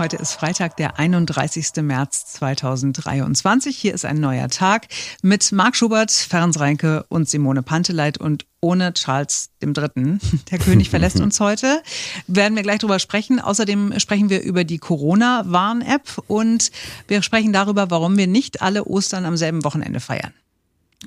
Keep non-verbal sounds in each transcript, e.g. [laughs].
Heute ist Freitag, der 31. März 2023. Hier ist ein neuer Tag mit Marc Schubert, Ferenc Reinke und Simone Panteleit und ohne Charles III. [laughs] Der König verlässt [laughs] uns heute. Werden wir gleich drüber sprechen. Außerdem sprechen wir über die Corona-Warn-App und wir sprechen darüber, warum wir nicht alle Ostern am selben Wochenende feiern.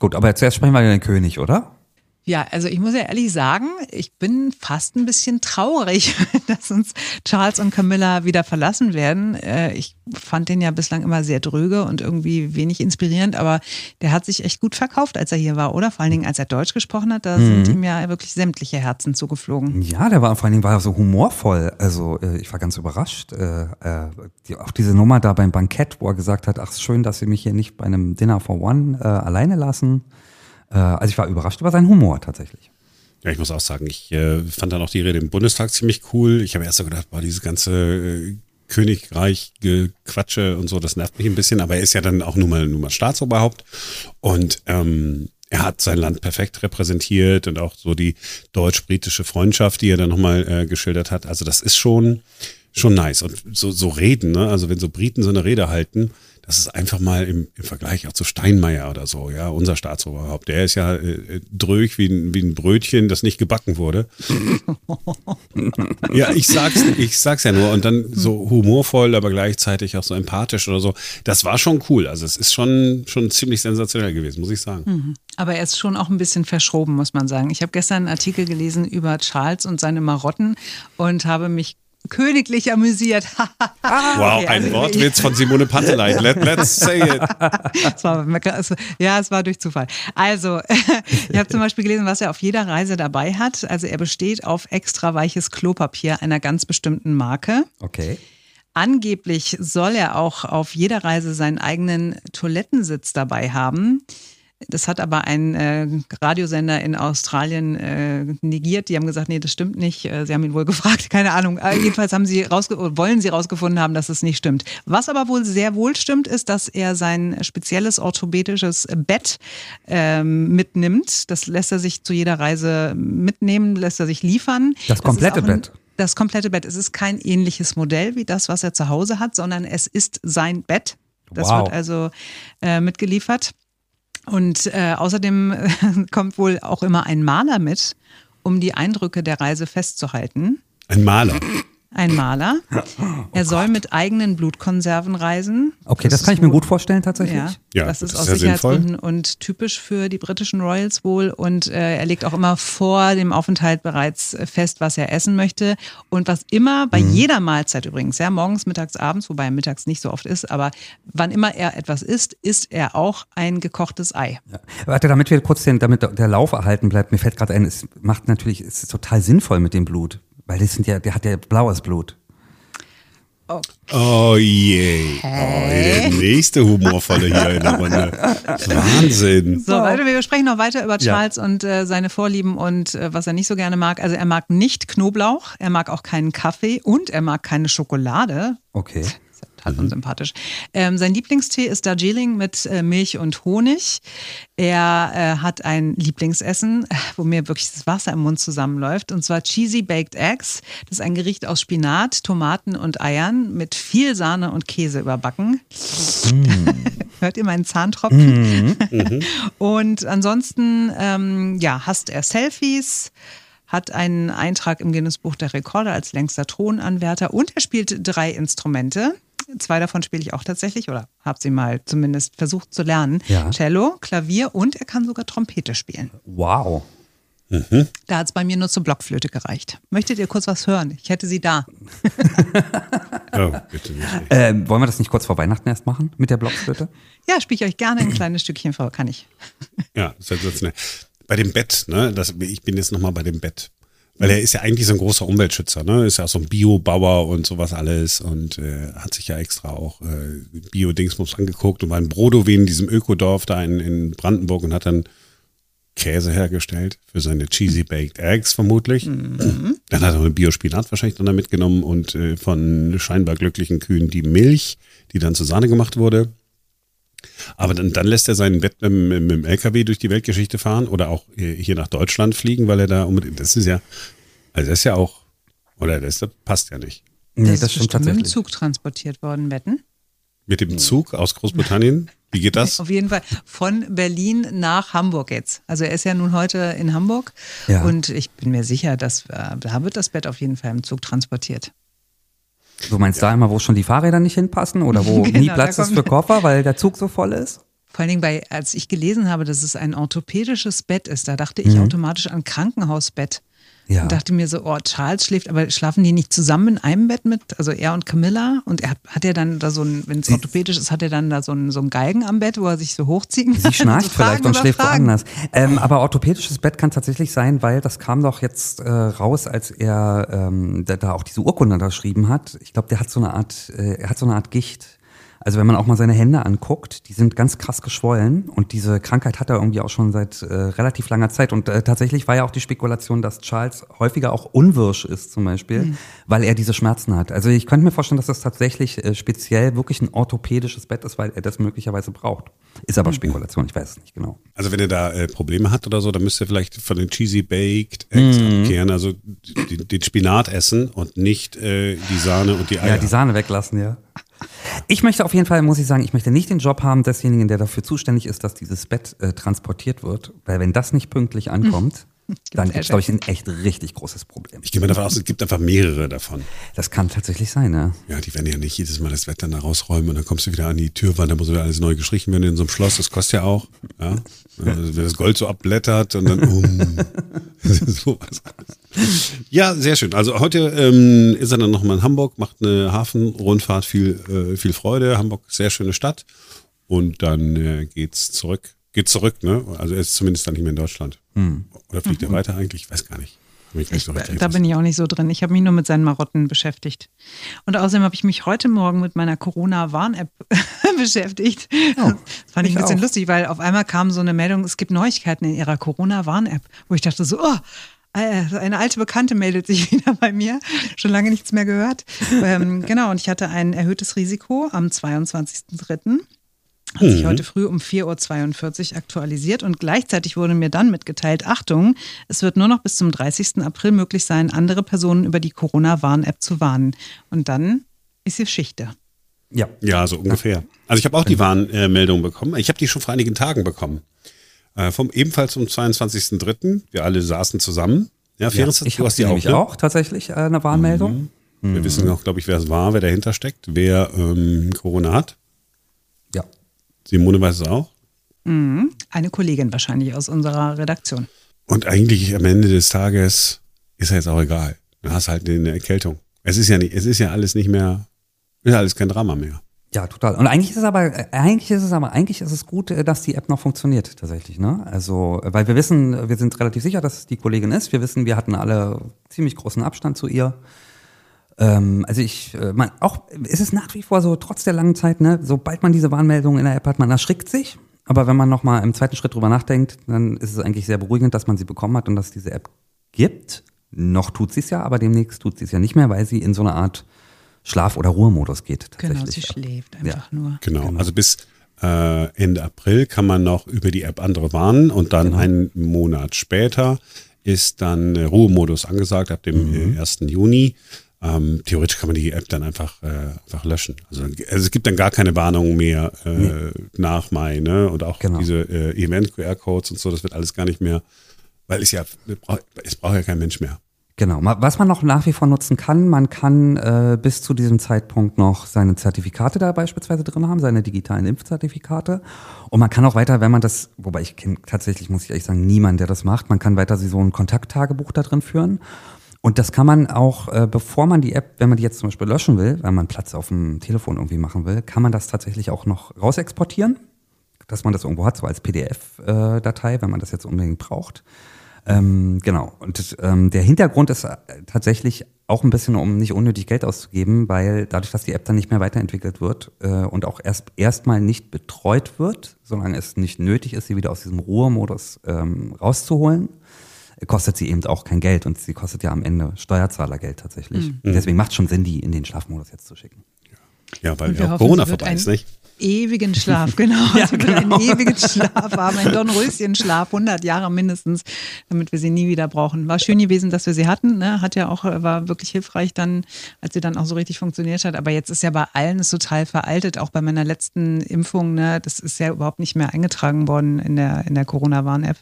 Gut, aber zuerst sprechen wir über den König, oder? Ja, also ich muss ja ehrlich sagen, ich bin fast ein bisschen traurig, [laughs] dass uns Charles und Camilla wieder verlassen werden. Äh, ich fand den ja bislang immer sehr dröge und irgendwie wenig inspirierend, aber der hat sich echt gut verkauft, als er hier war, oder? Vor allen Dingen, als er Deutsch gesprochen hat, da mhm. sind ihm ja wirklich sämtliche Herzen zugeflogen. Ja, der war vor allen Dingen war so humorvoll. Also äh, ich war ganz überrascht. Äh, auch diese Nummer da beim Bankett, wo er gesagt hat, ach schön, dass Sie mich hier nicht bei einem Dinner for One alleine lassen. Äh, also ich war überrascht über seinen Humor tatsächlich. Ja, ich muss auch sagen, ich äh, fand dann auch die Rede im Bundestag ziemlich cool. Ich habe erst so gedacht, boah, dieses ganze äh, Königreich Gequatsche und so, das nervt mich ein bisschen, aber er ist ja dann auch nun mal, nun mal Staatsoberhaupt und ähm, er hat sein Land perfekt repräsentiert und auch so die deutsch-britische Freundschaft, die er dann nochmal äh, geschildert hat. Also das ist schon, schon nice. Und so, so Reden, ne? also wenn so Briten so eine Rede halten, das ist einfach mal im, im Vergleich auch zu Steinmeier oder so, ja, unser Staatsoberhaupt. Der ist ja äh, dröch wie ein, wie ein Brötchen, das nicht gebacken wurde. [laughs] ja, ich sag's, ich sag's ja nur. Und dann so humorvoll, aber gleichzeitig auch so empathisch oder so. Das war schon cool. Also es ist schon, schon ziemlich sensationell gewesen, muss ich sagen. Mhm. Aber er ist schon auch ein bisschen verschroben, muss man sagen. Ich habe gestern einen Artikel gelesen über Charles und seine Marotten und habe mich königlich amüsiert. ah, [laughs] wow, okay, ein also, Wortwitz von Simone Pantelein. Let, let's say it. [laughs] es war, ja, es war durch Zufall. Also, [laughs] ich habe zum Beispiel gelesen, was er auf jeder Reise dabei hat. Also, er besteht auf extra weiches Klopapier einer ganz bestimmten Marke. Okay. Angeblich soll er auch auf jeder Reise seinen eigenen Toilettensitz dabei haben. Das hat aber ein äh, Radiosender in Australien äh, negiert. Die haben gesagt, nee, das stimmt nicht. Äh, sie haben ihn wohl [laughs] gefragt, keine Ahnung. Äh, jedenfalls haben sie wollen sie rausgefunden haben, dass es nicht stimmt. Was aber wohl sehr wohl stimmt, ist, dass er sein spezielles orthopädisches Bett ähm, mitnimmt. Das lässt er sich zu jeder Reise mitnehmen, lässt er sich liefern. Das komplette das Bett das komplette Bett. Es ist kein ähnliches Modell wie das, was er zu Hause hat, sondern es ist sein Bett. Das wow. wird also äh, mitgeliefert. Und äh, außerdem äh, [laughs] kommt wohl auch immer ein Maler mit, um die Eindrücke der Reise festzuhalten. Ein Maler ein Maler. [laughs] Oh er soll mit eigenen Blutkonserven reisen. Okay, das, das kann ich mir gut vorstellen tatsächlich. Ja, ja das ist aus Sicherheitsgründen und typisch für die britischen Royals wohl. Und äh, er legt auch immer vor dem Aufenthalt bereits fest, was er essen möchte. Und was immer bei mhm. jeder Mahlzeit übrigens, ja, morgens, mittags, abends, wobei er mittags nicht so oft ist, aber wann immer er etwas isst, isst er auch ein gekochtes Ei. Ja. Warte, damit wir kurz den, damit der Lauf erhalten bleibt, mir fällt gerade ein, es macht natürlich, es ist total sinnvoll mit dem Blut. Weil das sind ja, der hat ja blaues Blut. Okay. Oh je. Oh, der nächste humorvolle hier in der Runde. [laughs] Wahnsinn. So, also wir sprechen noch weiter über Charles ja. und äh, seine Vorlieben und äh, was er nicht so gerne mag. Also er mag nicht Knoblauch, er mag auch keinen Kaffee und er mag keine Schokolade. Okay total mhm. unsympathisch. Ähm, sein Lieblingstee ist Darjeeling mit äh, Milch und Honig. Er äh, hat ein Lieblingsessen, wo mir wirklich das Wasser im Mund zusammenläuft, und zwar Cheesy Baked Eggs. Das ist ein Gericht aus Spinat, Tomaten und Eiern mit viel Sahne und Käse überbacken. Mm. [laughs] Hört ihr meinen Zahntropfen? Mm. Mhm. [laughs] und ansonsten, ähm, ja, hasst er Selfies hat einen Eintrag im Guinness Buch der Rekorde als längster Thronanwärter und er spielt drei Instrumente. Zwei davon spiele ich auch tatsächlich oder habe sie mal zumindest versucht zu lernen. Ja. Cello, Klavier und er kann sogar Trompete spielen. Wow. Mhm. Da hat es bei mir nur zur Blockflöte gereicht. Möchtet ihr kurz was hören? Ich hätte sie da. [laughs] oh, bitte nicht. Ähm, wollen wir das nicht kurz vor Weihnachten erst machen mit der Blockflöte? Ja, spiele ich euch gerne ein kleines Stückchen vor, kann ich. ja, sensationell. Bei dem Bett, ne? Das, ich bin jetzt nochmal bei dem Bett. Weil er ist ja eigentlich so ein großer Umweltschützer, ne? Ist ja auch so ein Biobauer und sowas alles und äh, hat sich ja extra auch äh, Bio-Dingsbums angeguckt und war in Brodowin, in diesem Ökodorf da in, in Brandenburg und hat dann Käse hergestellt für seine Cheesy Baked Eggs vermutlich. Mhm. Dann hat er eine Biospinat wahrscheinlich dann da mitgenommen und äh, von scheinbar glücklichen Kühen die Milch, die dann zur Sahne gemacht wurde. Aber dann, dann lässt er sein Bett mit, mit, dem LKW durch die Weltgeschichte fahren oder auch hier nach Deutschland fliegen, weil er da unbedingt, das ist ja, also das ist ja auch, oder das, das passt ja nicht. Nee, das, das ist stimmt bestimmt mit dem tatsächlich. Zug transportiert worden, wetten? Mit dem Zug aus Großbritannien? Wie geht das? [laughs] Auf jeden Fall von Berlin nach Hamburg jetzt. Also er ist ja nun heute in Hamburg Ja. und ich bin mir sicher, dass äh, da wird das Bett auf jeden Fall im Zug transportiert. Du meinst da immer, wo schon die Fahrräder nicht hinpassen oder wo [laughs] Genau, nie Platz ist für Koffer, weil der Zug so voll ist? Vor allen Dingen, bei, als ich gelesen habe, dass es ein orthopädisches Bett ist, da dachte Mhm. ich automatisch an Krankenhausbett. Ja. Und dachte mir so, oh, Charles schläft, aber schlafen die nicht zusammen in einem Bett mit, also er und Camilla? Und er hat, hat er dann da so ein, wenn es orthopädisch ist, hat er dann da so ein, so ein Galgen am Bett, wo er sich so hochziehen kann? [laughs] Sie schnarcht So vielleicht und schläft Fragen. woanders. Ähm, aber orthopädisches Bett kann tatsächlich sein, weil das kam doch jetzt äh, raus, als er ähm, da, da auch diese Urkunde unterschrieben hat. Ich glaube, der hat so eine Art, äh, er hat so eine Art Gicht. Also wenn man auch mal seine Hände anguckt, die sind ganz krass geschwollen und diese Krankheit hat er irgendwie auch schon seit äh, relativ langer Zeit. Und äh, tatsächlich war ja auch die Spekulation, dass Charles häufiger auch unwirsch ist zum Beispiel, weil er diese Schmerzen hat. Also ich könnte mir vorstellen, dass das tatsächlich äh, speziell wirklich ein orthopädisches Bett ist, weil er das möglicherweise braucht. Ist aber Spekulation, ich weiß es nicht genau. Also wenn er da äh, Probleme hat oder so, dann müsst ihr vielleicht von den Cheesy Baked Eggs Mhm. abkehren, also den, den Spinat essen und nicht äh, die Sahne und die Eier. Ja, die Sahne weglassen, ja. Ich möchte auf jeden Fall, muss ich sagen, ich möchte nicht den Job haben desjenigen, der dafür zuständig ist, dass dieses Bett äh, transportiert wird. Weil wenn das nicht pünktlich ankommt, [laughs] dann es, glaube ich, ein echt richtig großes Problem. ich gehe mal davon aus, es gibt einfach mehrere davon. Das kann tatsächlich sein, ja. Ja, die werden ja nicht jedes Mal das Wetter da rausräumen und dann kommst du wieder an die Türwand, da muss wieder alles neu gestrichen werden in so einem Schloss, das kostet ja auch. Ja? [laughs] Wenn das Gold so abblättert und dann um, [laughs] sowas. Ja, sehr schön. Also heute ähm, ist er dann nochmal in Hamburg, macht eine Hafenrundfahrt, viel, äh, viel Freude. Hamburg, sehr schöne Stadt. Und dann äh, geht's zurück. Geht zurück, ne? Also er ist zumindest dann nicht mehr in Deutschland. Oder fliegt er weiter eigentlich? Ich weiß gar nicht. So richtig Da bin ich auch nicht so drin. Ich habe mich nur mit seinen Marotten beschäftigt. Und außerdem habe ich mich heute Morgen mit meiner Corona-Warn-App [laughs] beschäftigt. das fand ich ich ein bisschen auch. lustig, weil auf einmal kam so eine Meldung, es gibt Neuigkeiten in ihrer Corona-Warn-App, wo ich dachte so, oh, äh, eine alte Bekannte meldet sich [laughs] wieder bei mir. Schon lange nichts mehr gehört. ähm, [laughs] genau, und ich hatte ein erhöhtes Risiko am 22.03. Hat sich heute früh um 4.42 Uhr aktualisiert und gleichzeitig wurde mir dann mitgeteilt, Achtung, es wird nur noch bis zum 30. April möglich sein, andere Personen über die Corona-Warn-App zu warnen. Und dann ist hier Schichte. Ja. Ja, so ungefähr. Also ich habe auch die Warnmeldung bekommen. Ich habe die schon vor einigen Tagen bekommen. Äh, vom ebenfalls zum 22.03. Wir alle saßen zusammen. Ja, ja. Ferenc, Ich du habe hast die auch, ne? auch tatsächlich äh, eine Warnmeldung. Wir wissen auch, glaube ich, wer es war, wer dahinter steckt, wer ähm, Corona hat. Ja. Simone weiß es auch. Eine Kollegin wahrscheinlich aus unserer Redaktion. Und eigentlich am Ende des Tages ist ja jetzt auch egal. Du hast halt eine Erkältung. Es ist ja nicht, es ist ja alles nicht mehr, ist ja alles kein Drama mehr. Ja, total. Und eigentlich ist es aber, äh, eigentlich ist es aber, eigentlich ist es gut, äh, dass die App noch funktioniert tatsächlich. Ne? Also, äh, weil wir wissen, wir sind relativ sicher, dass es die Kollegin ist. Wir wissen, wir hatten alle ziemlich großen Abstand zu ihr. Ähm, also ich, äh, man, auch ist es nach wie vor so, trotz der langen Zeit, ne, sobald man diese Warnmeldung in der App hat, man erschrickt sich. Aber wenn man nochmal im zweiten Schritt drüber nachdenkt, dann ist es eigentlich sehr beruhigend, dass man sie bekommen hat und dass es diese App gibt. Noch tut sie es ja, aber demnächst tut sie es ja nicht mehr, weil sie in so eine Art Schlaf- oder Ruhemodus geht. Genau, sie schläft einfach nur. Genau. Also bis äh, Ende April kann man noch über die App andere warnen und dann einen Monat später ist dann äh, Ruhemodus angesagt ab dem äh, 1. Juni. Ähm, theoretisch kann man die App dann einfach, äh, einfach löschen. Also, also es gibt dann gar keine Warnung mehr äh, nach Mai, ne? Und auch Genau. diese äh, Event-QR-Codes und so, das wird alles gar nicht mehr, weil es ja, es braucht ja kein Mensch mehr. Genau. Was man noch nach wie vor nutzen kann, man kann äh, bis zu diesem Zeitpunkt noch seine Zertifikate da beispielsweise drin haben, seine digitalen Impfzertifikate. Und man kann auch weiter, wenn man das, wobei ich kenne tatsächlich, muss ich ehrlich sagen, niemand, der das macht, man kann weiter so ein Kontakttagebuch da drin führen. Und das kann man auch, äh, bevor man die App, wenn man die jetzt zum Beispiel löschen will, weil man Platz auf dem Telefon irgendwie machen will, kann man das tatsächlich auch noch rausexportieren, dass man das irgendwo hat, so als PDF-Datei, wenn man das jetzt unbedingt braucht. Ähm, genau. Und ähm, der Hintergrund ist äh, tatsächlich auch ein bisschen, um nicht unnötig Geld auszugeben, weil dadurch, dass die App dann nicht mehr weiterentwickelt wird äh, und auch erst erstmal nicht betreut wird, solange es nicht nötig ist, sie wieder aus diesem Ruhemodus ähm, rauszuholen, kostet sie eben auch kein Geld und sie kostet ja am Ende Steuerzahlergeld tatsächlich. Deswegen macht es schon Sinn, die in den Schlafmodus jetzt zu schicken. Ja, weil ja auch hoffen, Corona vorbei ist, nicht? Ewigen Schlaf, [laughs] genau. Ja, will genau. einen ewigen Schlaf haben, einen [laughs] Dornröschen-Schlaf, 100 Jahre mindestens, damit wir sie nie wieder brauchen. War schön gewesen, dass wir sie hatten, ne? hat ja auch, war wirklich hilfreich dann, als sie dann auch so richtig funktioniert hat. Aber jetzt ist ja bei allen es total veraltet, auch bei meiner letzten Impfung, ne? das ist ja überhaupt nicht mehr eingetragen worden in der, in der Corona-Warn-App.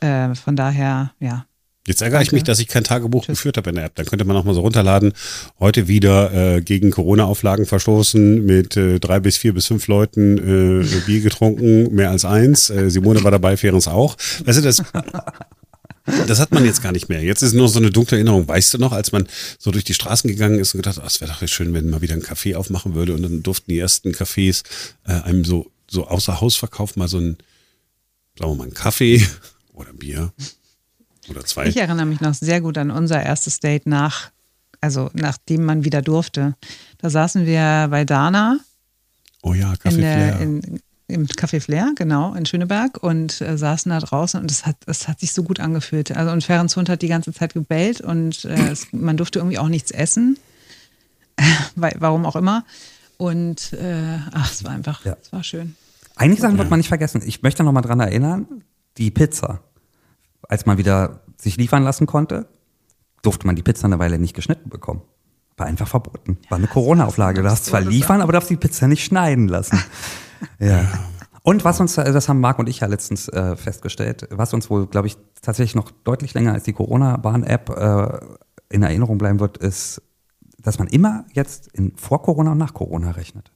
Äh, von daher, ja, Jetzt ärgere ich Danke. mich, dass ich kein Tagebuch geführt habe in der App. Dann könnte man auch mal so runterladen. Heute wieder äh, gegen Corona-Auflagen verstoßen, mit äh, drei bis vier bis fünf Leuten äh, Bier getrunken, mehr als eins. Äh, Simone war dabei, Ferenc auch. Weißt du, das, das hat man jetzt gar nicht mehr. Jetzt ist nur so eine dunkle Erinnerung. Weißt du noch, als man so durch die Straßen gegangen ist und gedacht, oh, es wäre doch schön, wenn mal wieder ein Café aufmachen würde und dann durften die ersten Cafés äh, einem so, so außer Hausverkauf mal so ein, sagen wir mal, einen Kaffee oder ein Bier oder zwei. Ich erinnere mich noch sehr gut an unser erstes Date nach, also nachdem man wieder durfte. Da saßen wir bei Dana Oh ja, in Kaffee der, Flair. in, im Café Flair, genau, in Schöneberg und äh, saßen da draußen und es hat, es hat sich so gut angefühlt. Also und Ferenc Hund hat die ganze Zeit gebellt und äh, es, man durfte irgendwie auch nichts essen. [laughs] Warum auch immer. Und äh, ach, es war einfach, Ja. es war schön. Einige Sachen wird man nicht vergessen. Ich möchte noch mal dran erinnern, die Pizza. Als man wieder sich liefern lassen konnte, durfte man die Pizza eine Weile nicht geschnitten bekommen. War einfach verboten. War eine Corona-Auflage. Du darfst zwar liefern, aber darfst die Pizza nicht schneiden lassen. [laughs] Ja. Und was uns, das haben Marc und ich ja letztens äh, festgestellt, was uns wohl, glaube ich, tatsächlich noch deutlich länger als die Corona-Bahn-App äh, in Erinnerung bleiben wird, ist, dass man immer jetzt in vor Corona und nach Corona rechnet.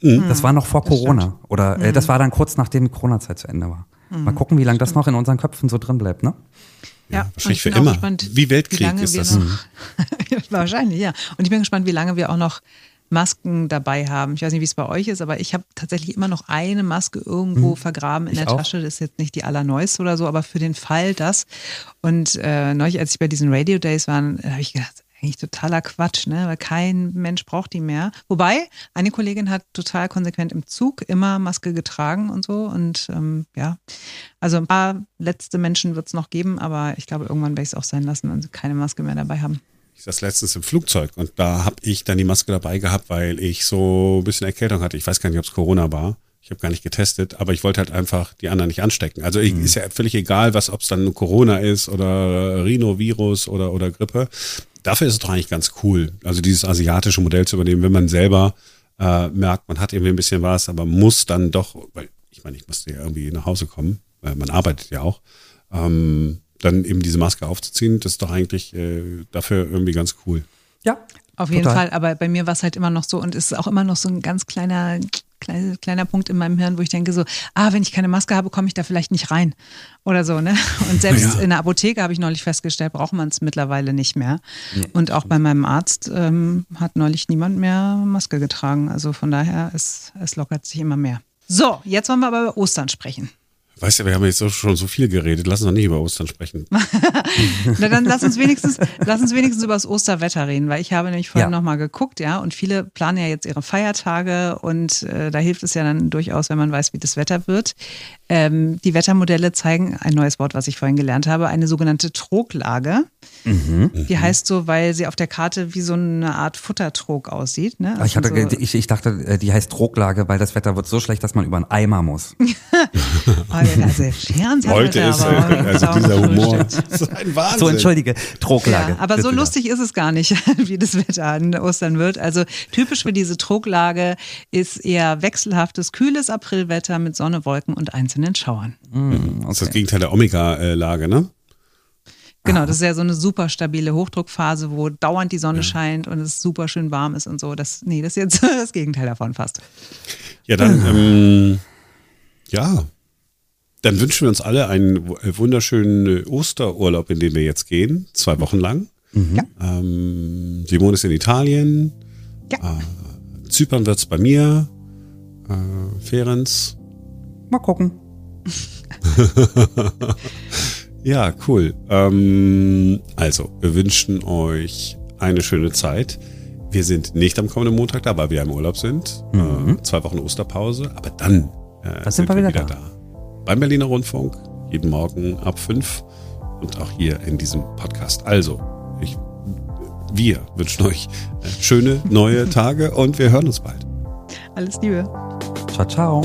Das war noch vor Corona. Oder äh, das war dann kurz nachdem die Corona-Zeit zu Ende war. Mal gucken, wie lange das noch in unseren Köpfen so drin bleibt, ne? Ja, wahrscheinlich und ich für immer. Gespannt, Wie Weltkrieg lange ist das. Noch, [laughs] wahrscheinlich, ja. Und ich bin gespannt, wie lange wir auch noch Masken dabei haben. Ich weiß nicht, wie es bei euch ist, aber ich habe tatsächlich immer noch eine Maske irgendwo vergraben in der auch. Tasche. Das ist jetzt nicht die allerneueste oder so, aber für den Fall das. Und äh, neulich, als ich bei diesen Radio Days war, habe ich gedacht, eigentlich totaler Quatsch, ne? weil kein Mensch braucht die mehr. Wobei, eine Kollegin hat total konsequent im Zug immer Maske getragen und so. Und ähm, ja, also ein paar letzte Menschen wird es noch geben, aber ich glaube, irgendwann werde ich es auch sein lassen und keine Maske mehr dabei haben. Ich saß letztens im Flugzeug und da habe ich dann die Maske dabei gehabt, weil ich so ein bisschen Erkältung hatte. Ich weiß gar nicht, ob es Corona war. Ich habe gar nicht getestet, aber ich wollte halt einfach die anderen nicht anstecken. Also ich, ist ja völlig egal, was, ob es dann Corona ist oder Rhinovirus oder, oder Grippe. Dafür ist es doch eigentlich ganz cool, also dieses asiatische Modell zu übernehmen, wenn man selber äh, merkt, man hat irgendwie ein bisschen was, aber muss dann doch, weil ich meine, ich musste ja irgendwie nach Hause kommen, weil man arbeitet ja auch, ähm, dann eben diese Maske aufzuziehen, das ist doch eigentlich äh, dafür irgendwie ganz cool. Ja. Auf jeden Total. Fall, aber bei mir war es halt immer noch so und es ist auch immer noch so ein ganz kleiner, kleiner, kleiner Punkt in meinem Hirn, wo ich denke so, ah, wenn ich keine Maske habe, komme ich da vielleicht nicht rein oder so, ne? Und selbst Ja. in der Apotheke habe ich neulich festgestellt, braucht man es mittlerweile nicht mehr. und auch bei meinem Arzt ähm, hat neulich niemand mehr Maske getragen. Also von daher, es, es lockert sich immer mehr. So, jetzt wollen wir aber über Ostern sprechen. Weißt du, wir haben jetzt schon so viel geredet, lass uns doch nicht über Ostern sprechen. [laughs] Na, dann lass uns wenigstens, lass uns wenigstens über das Osterwetter reden, weil ich habe nämlich vorhin Ja. noch mal geguckt, ja, und viele planen ja jetzt ihre Feiertage und äh, da hilft es ja dann durchaus, wenn man weiß, wie das Wetter wird. Ähm, die Wettermodelle zeigen ein neues Wort, was ich vorhin gelernt habe, eine sogenannte Troglage. Die heißt so, weil sie auf der Karte wie so eine Art Futtertrog aussieht. Ne? Ah, Ich, hatte, Also ge- ich, ich dachte, äh, die heißt Drucklage, weil das Wetter wird so schlecht, dass man über einen Eimer muss. [laughs] Oh, ja, also Heute ist, aber [laughs] also dieser Humor, gefrühstückt. das ist ein Wahnsinn. So, entschuldige, Drucklage. Ja, aber so lustig ist es gar nicht, [laughs] wie das Wetter an Ostern wird. Also typisch für diese Troglage ist eher wechselhaftes, kühles Aprilwetter mit Sonne, Wolken und einzelnen Schauern. Das ist das Gegenteil der Omega-Lage, ne? Genau, das ist ja so eine super stabile Hochdruckphase, wo dauernd die Sonne scheint und es super schön warm ist und so. Das, nee, das ist jetzt [laughs] das Gegenteil davon fast. Ja, dann, [sighs] ähm, ja, dann wünschen wir uns alle einen w- wunderschönen Osterurlaub, in den wir jetzt gehen, zwei Wochen lang. Ja. Ähm, Simone ist in Italien, Ja. Zypern wird's bei mir, äh, Ferenz. Mal gucken. [laughs] Ja, cool. Ähm, also, wir wünschen euch eine schöne Zeit. Wir sind nicht am kommenden Montag da, weil wir im Urlaub sind. Äh, zwei Wochen Osterpause. Aber dann äh, Dann sind wir wieder da. Beim Berliner Rundfunk. Jeden Morgen ab fünf Und auch hier in diesem Podcast. Also, ich, wir wünschen euch äh, schöne neue Tage und wir hören uns bald. Alles Liebe. Ciao, ciao.